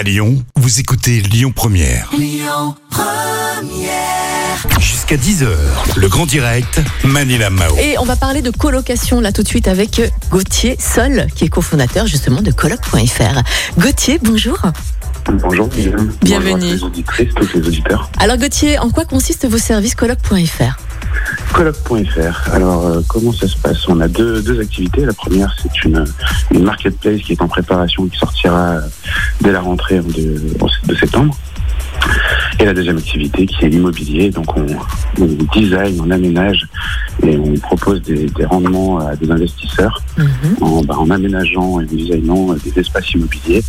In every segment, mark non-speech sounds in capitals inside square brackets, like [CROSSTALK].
À Lyon, vous écoutez Lyon Première. Jusqu'à 10h, le grand direct, Manila Mao. Et on va parler de colocation là tout de suite avec Gauthier Sol, qui est cofondateur justement de coloc.fr. Gauthier, bonjour. Bonjour, Guillaume. Bienvenue. Bonjour à tous les auditrices, tous les auditeurs. Alors Gauthier, en quoi consistent vos services coloc.fr Colloque.fr. Alors, euh, comment ça se passe? On a deux, deux activités. La première, c'est une, une marketplace qui est en préparation qui sortira dès la rentrée de, de septembre. Et la deuxième activité qui est l'immobilier. Donc, on, on design, on aménage et on propose des, des rendements à des investisseurs en, bah, en aménageant et designant des espaces immobiliers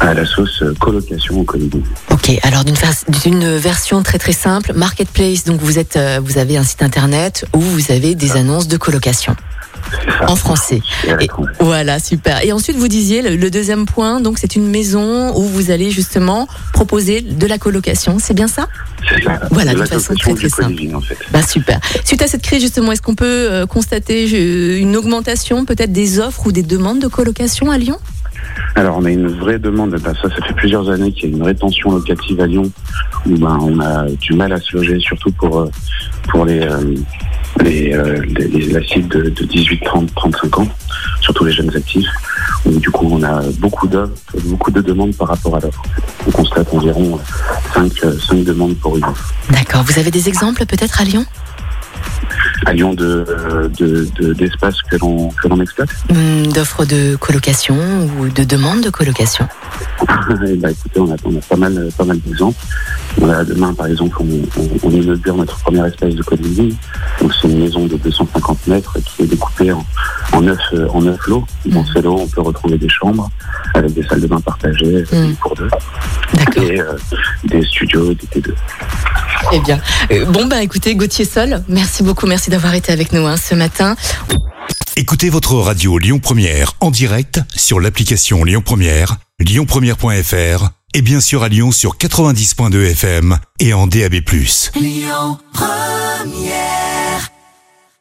à la sauce euh, colocation au Colibri. Ok, alors d'une vers- d'une version très très simple, marketplace. Donc vous êtes, euh, vous avez un site internet où vous avez des annonces de colocation ça. en français. Et. Voilà, super. Et ensuite vous disiez le, le deuxième point, donc c'est une maison où vous allez justement proposer de la colocation. C'est bien ça C'est ça. Voilà, De façon très, très simple. Colibri, en fait. Bah super. Suite à cette crise justement, est-ce qu'on peut euh, constater une augmentation peut-être des offres ou des demandes de colocation à Lyon? Alors, on a une vraie demande. Ben, ça, ça fait plusieurs années qu'il y a une rétention locative à Lyon où ben, on a du mal à se loger, surtout pour, euh, pour les, euh, les, euh, les- la cible de, de 18, 30, 35 ans, surtout les jeunes actifs. Où, du coup, on a beaucoup d'offres, beaucoup de demandes par rapport à l'offre. On constate environ 5, demandes pour une offre. D'accord. Vous avez des exemples peut-être à Lyon? Lyon, de, de, de- d'espaces que l'on, que l'on exploite. Hum, D'offres de colocation ou de demandes de colocation [LAUGHS] ben, écoutez, on a, on a pas mal, pas mal d'exemples. Demain, par exemple, on, on, on inaugure notre premier espace de co-living. Donc, c'est une maison de 250 mètres qui est découpée en, en neuf, euh, en neuf lots. Dans Mhm. ces lots, on peut retrouver des chambres avec des salles de bain partagées, Mhm. pour deux, D'accord. et euh, des studios, des T2. Eh bien. Euh, bon bah écoutez, Gauthier Sol, merci beaucoup, merci d'avoir été avec nous hein, ce matin. Écoutez votre radio Lyon Première en direct sur l'application Lyon Première, lyonpremière.fr et bien sûr à Lyon sur 90.2 FM et en DAB+. Lyon Première